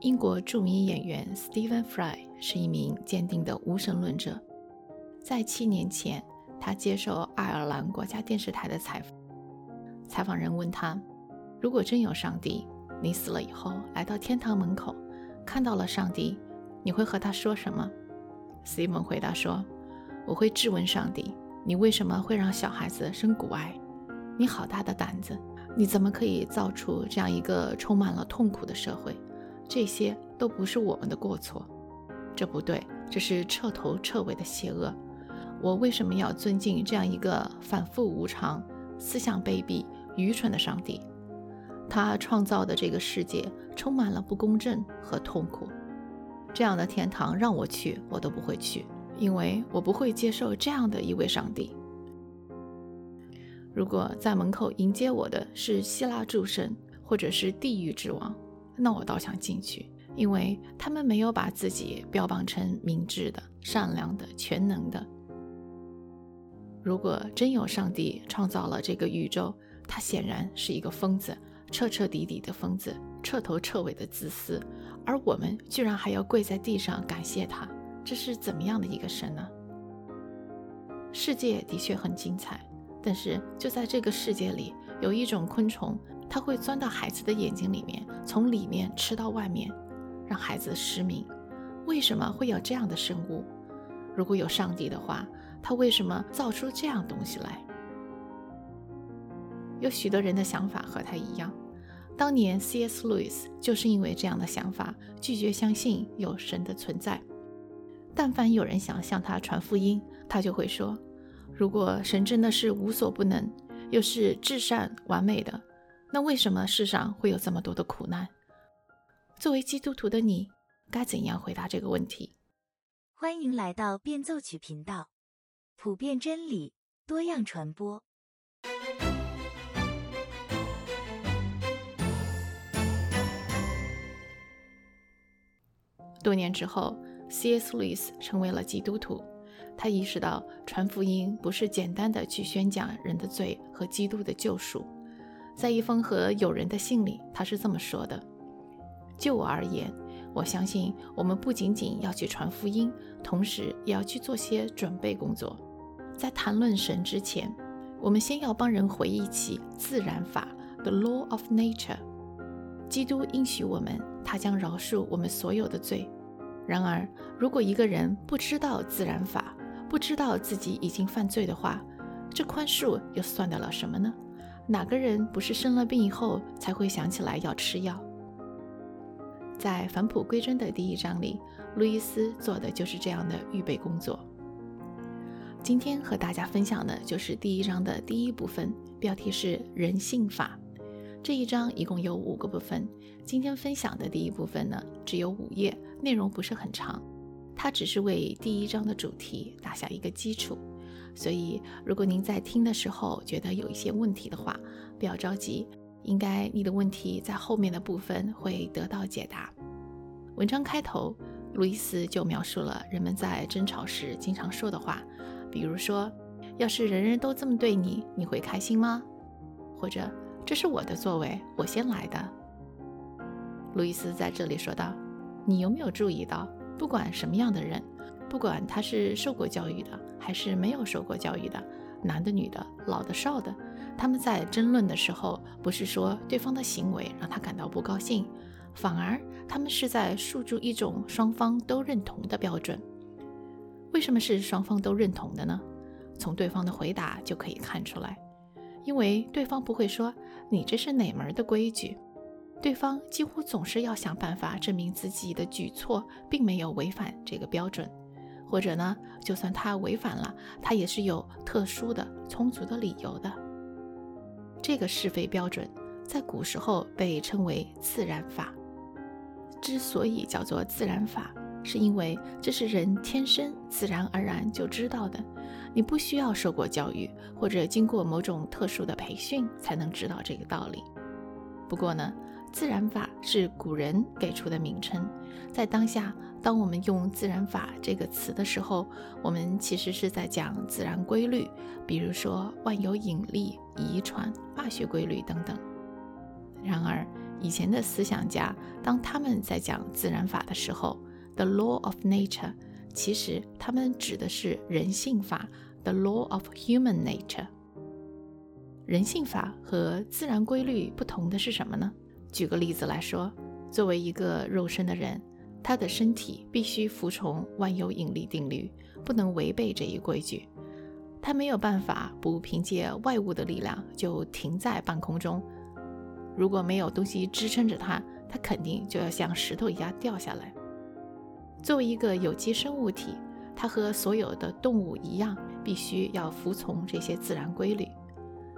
英国著名演员 Stephen Fry 是一名坚定的无神论者。在七年前，他接受爱尔兰国家电视台的采访，采访人问他：“如果真有上帝，你死了以后来到天堂门口，看到了上帝，你会和他说什么？”Stephen 回答说：“我会质问上帝，你为什么会让小孩子生骨癌？你好大的胆子！你怎么可以造出这样一个充满了痛苦的社会？”这些都不是我们的过错，这不对，这是彻头彻尾的邪恶。我为什么要尊敬这样一个反复无常、思想卑鄙、愚蠢的上帝？他创造的这个世界充满了不公正和痛苦。这样的天堂让我去，我都不会去，因为我不会接受这样的一位上帝。如果在门口迎接我的是希腊诸神，或者是地狱之王。那我倒想进去，因为他们没有把自己标榜成明智的、善良的、全能的。如果真有上帝创造了这个宇宙，他显然是一个疯子，彻彻底底的疯子，彻头彻尾的自私。而我们居然还要跪在地上感谢他，这是怎么样的一个神呢？世界的确很精彩，但是就在这个世界里，有一种昆虫。它会钻到孩子的眼睛里面，从里面吃到外面，让孩子失明。为什么会有这样的生物？如果有上帝的话，他为什么造出这样东西来？有许多人的想法和他一样。当年 C.S. 路易斯就是因为这样的想法，拒绝相信有神的存在。但凡有人想向他传福音，他就会说：如果神真的是无所不能，又是至善完美的。那为什么世上会有这么多的苦难？作为基督徒的你，该怎样回答这个问题？欢迎来到变奏曲频道，普遍真理，多样传播。多年之后，C.S. 路易斯成为了基督徒。他意识到，传福音不是简单的去宣讲人的罪和基督的救赎。在一封和友人的信里，他是这么说的：“就我而言，我相信我们不仅仅要去传福音，同时也要去做些准备工作。在谈论神之前，我们先要帮人回忆起自然法 （the law of nature）。基督应许我们，他将饶恕我们所有的罪。然而，如果一个人不知道自然法，不知道自己已经犯罪的话，这宽恕又算得了什么呢？”哪个人不是生了病以后才会想起来要吃药？在返璞归真的第一章里，路易斯做的就是这样的预备工作。今天和大家分享的就是第一章的第一部分，标题是“人性法”。这一章一共有五个部分，今天分享的第一部分呢，只有五页，内容不是很长，它只是为第一章的主题打下一个基础。所以，如果您在听的时候觉得有一些问题的话，不要着急，应该你的问题在后面的部分会得到解答。文章开头，路易斯就描述了人们在争吵时经常说的话，比如说：“要是人人都这么对你，你会开心吗？”或者“这是我的座位，我先来的。”路易斯在这里说道：“你有没有注意到，不管什么样的人？”不管他是受过教育的还是没有受过教育的，男的女的，老的少的，他们在争论的时候，不是说对方的行为让他感到不高兴，反而他们是在树筑一种双方都认同的标准。为什么是双方都认同的呢？从对方的回答就可以看出来，因为对方不会说你这是哪门的规矩，对方几乎总是要想办法证明自己的举措并没有违反这个标准。或者呢，就算他违反了，他也是有特殊的、充足的理由的。这个是非标准在古时候被称为自然法。之所以叫做自然法，是因为这是人天生自然而然就知道的，你不需要受过教育或者经过某种特殊的培训才能知道这个道理。不过呢，自然法是古人给出的名称，在当下。当我们用“自然法”这个词的时候，我们其实是在讲自然规律，比如说万有引力、遗传、化学规律等等。然而，以前的思想家，当他们在讲自然法的时候，the law of nature，其实他们指的是人性法，the law of human nature。人性法和自然规律不同的是什么呢？举个例子来说，作为一个肉身的人，他的身体必须服从万有引力定律，不能违背这一规矩。他没有办法不凭借外物的力量就停在半空中。如果没有东西支撑着他，他肯定就要像石头一样掉下来。作为一个有机生物体，它和所有的动物一样，必须要服从这些自然规律。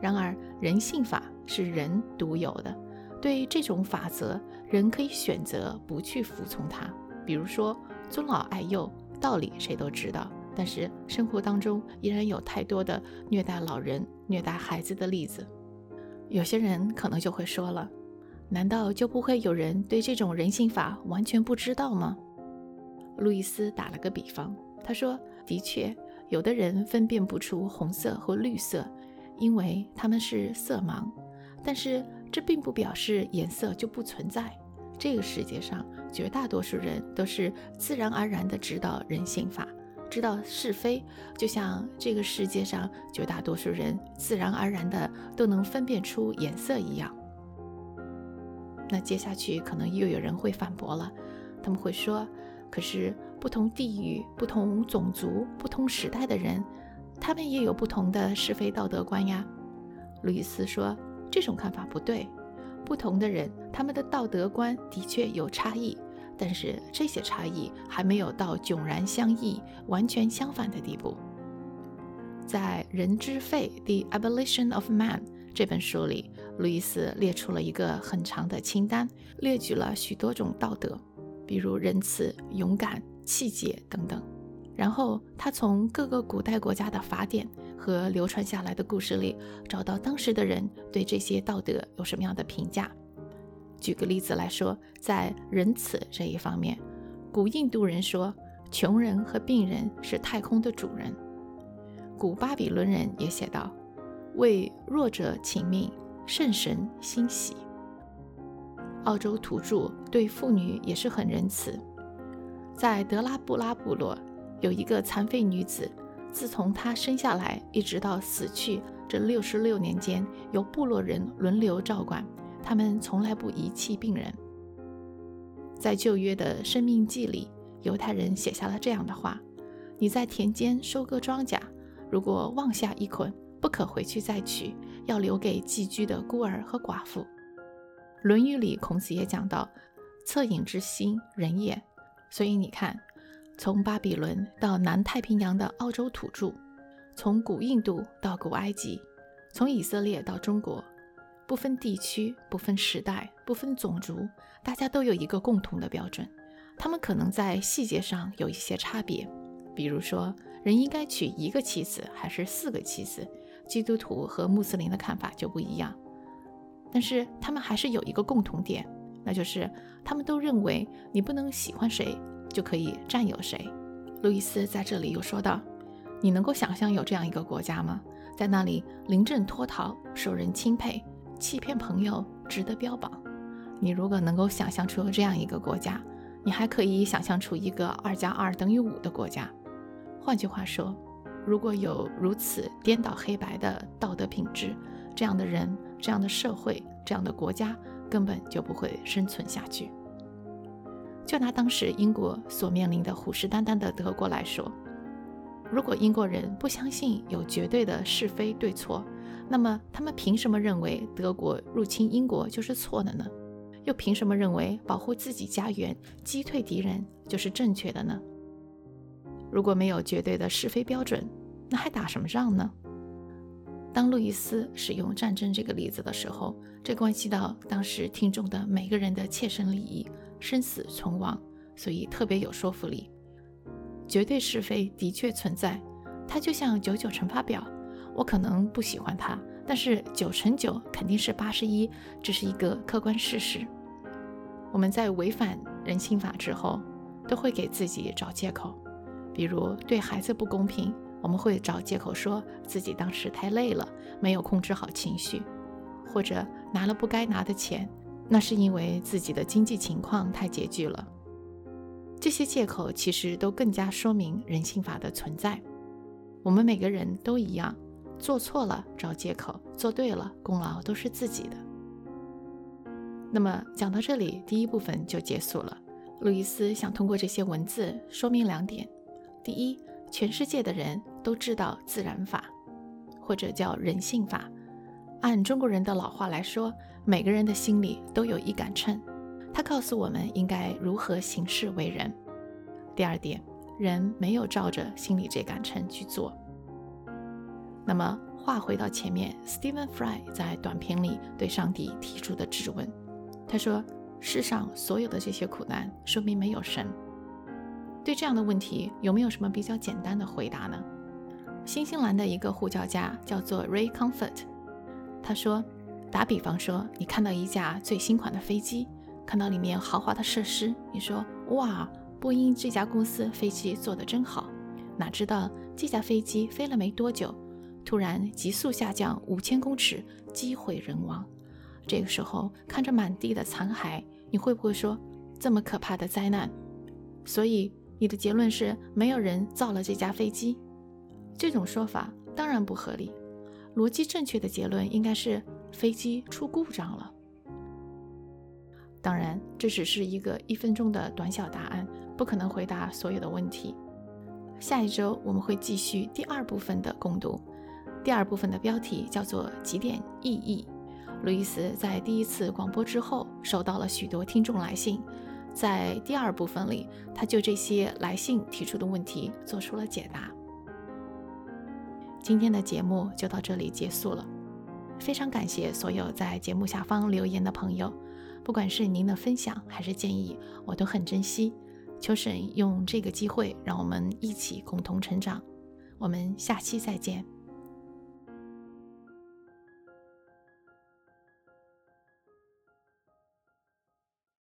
然而，人性法是人独有的，对于这种法则，人可以选择不去服从它。比如说，尊老爱幼，道理谁都知道，但是生活当中依然有太多的虐待老人、虐待孩子的例子。有些人可能就会说了：“难道就不会有人对这种人性法完全不知道吗？”路易斯打了个比方，他说：“的确，有的人分辨不出红色和绿色。”因为他们是色盲，但是这并不表示颜色就不存在。这个世界上绝大多数人都是自然而然地知道人性法，知道是非，就像这个世界上绝大多数人自然而然地都能分辨出颜色一样。那接下去可能又有人会反驳了，他们会说：“可是不同地域、不同种族、不同时代的人。”他们也有不同的是非道德观呀，路易斯说这种看法不对。不同的人，他们的道德观的确有差异，但是这些差异还没有到迥然相异、完全相反的地步。在《人之肺：The Abolition of Man》这本书里，路易斯列出了一个很长的清单，列举了许多种道德，比如仁慈、勇敢、气节等等。然后他从各个古代国家的法典和流传下来的故事里，找到当时的人对这些道德有什么样的评价。举个例子来说，在仁慈这一方面，古印度人说，穷人和病人是太空的主人；古巴比伦人也写道，为弱者请命，圣神欣喜。澳洲土著对妇女也是很仁慈，在德拉布拉部落。有一个残废女子，自从他生下来一直到死去这六十六年间，由部落人轮流照管，他们从来不遗弃病人。在旧约的《生命记》里，犹太人写下了这样的话：“你在田间收割庄稼，如果忘下一捆，不可回去再取，要留给寄居的孤儿和寡妇。”《论语》里孔子也讲到：“恻隐之心，仁也。”所以你看。从巴比伦到南太平洋的澳洲土著，从古印度到古埃及，从以色列到中国，不分地区、不分时代、不分种族，大家都有一个共同的标准。他们可能在细节上有一些差别，比如说人应该娶一个妻子还是四个妻子，基督徒和穆斯林的看法就不一样。但是他们还是有一个共同点，那就是他们都认为你不能喜欢谁。就可以占有谁？路易斯在这里又说道：“你能够想象有这样一个国家吗？在那里临阵脱逃，受人钦佩，欺骗朋友，值得标榜。你如果能够想象出这样一个国家，你还可以想象出一个二加二等于五的国家。换句话说，如果有如此颠倒黑白的道德品质，这样的人、这样的社会、这样的国家根本就不会生存下去。”就拿当时英国所面临的虎视眈眈的德国来说，如果英国人不相信有绝对的是非对错，那么他们凭什么认为德国入侵英国就是错的呢？又凭什么认为保护自己家园、击退敌人就是正确的呢？如果没有绝对的是非标准，那还打什么仗呢？当路易斯使用战争这个例子的时候，这关系到当时听众的每个人的切身利益。生死存亡，所以特别有说服力。绝对是非的确存在，它就像九九乘法表，我可能不喜欢它，但是九乘九肯定是八十一，这是一个客观事实。我们在违反人性法之后，都会给自己找借口，比如对孩子不公平，我们会找借口说自己当时太累了，没有控制好情绪，或者拿了不该拿的钱。那是因为自己的经济情况太拮据了。这些借口其实都更加说明人性法的存在。我们每个人都一样，做错了找借口，做对了功劳都是自己的。那么讲到这里，第一部分就结束了。路易斯想通过这些文字说明两点：第一，全世界的人都知道自然法，或者叫人性法。按中国人的老话来说，每个人的心里都有一杆秤，他告诉我们应该如何行事为人。第二点，人没有照着心里这杆秤去做。那么话回到前面，Stephen Fry 在短片里对上帝提出的质问，他说：“世上所有的这些苦难，说明没有神。”对这样的问题，有没有什么比较简单的回答呢？新西兰的一个护教家叫做 Ray Comfort。他说：“打比方说，你看到一架最新款的飞机，看到里面豪华的设施，你说哇，波音这家公司飞机做得真好。哪知道这架飞机飞了没多久，突然急速下降五千公尺，机毁人亡。这个时候看着满地的残骸，你会不会说这么可怕的灾难？所以你的结论是没有人造了这架飞机？这种说法当然不合理。”逻辑正确的结论应该是飞机出故障了。当然，这只是一个一分钟的短小答案，不可能回答所有的问题。下一周我们会继续第二部分的攻读。第二部分的标题叫做“几点意义”。路易斯在第一次广播之后收到了许多听众来信，在第二部分里，他就这些来信提出的问题做出了解答。今天的节目就到这里结束了，非常感谢所有在节目下方留言的朋友，不管是您的分享还是建议，我都很珍惜。秋神用这个机会让我们一起共同成长，我们下期再见。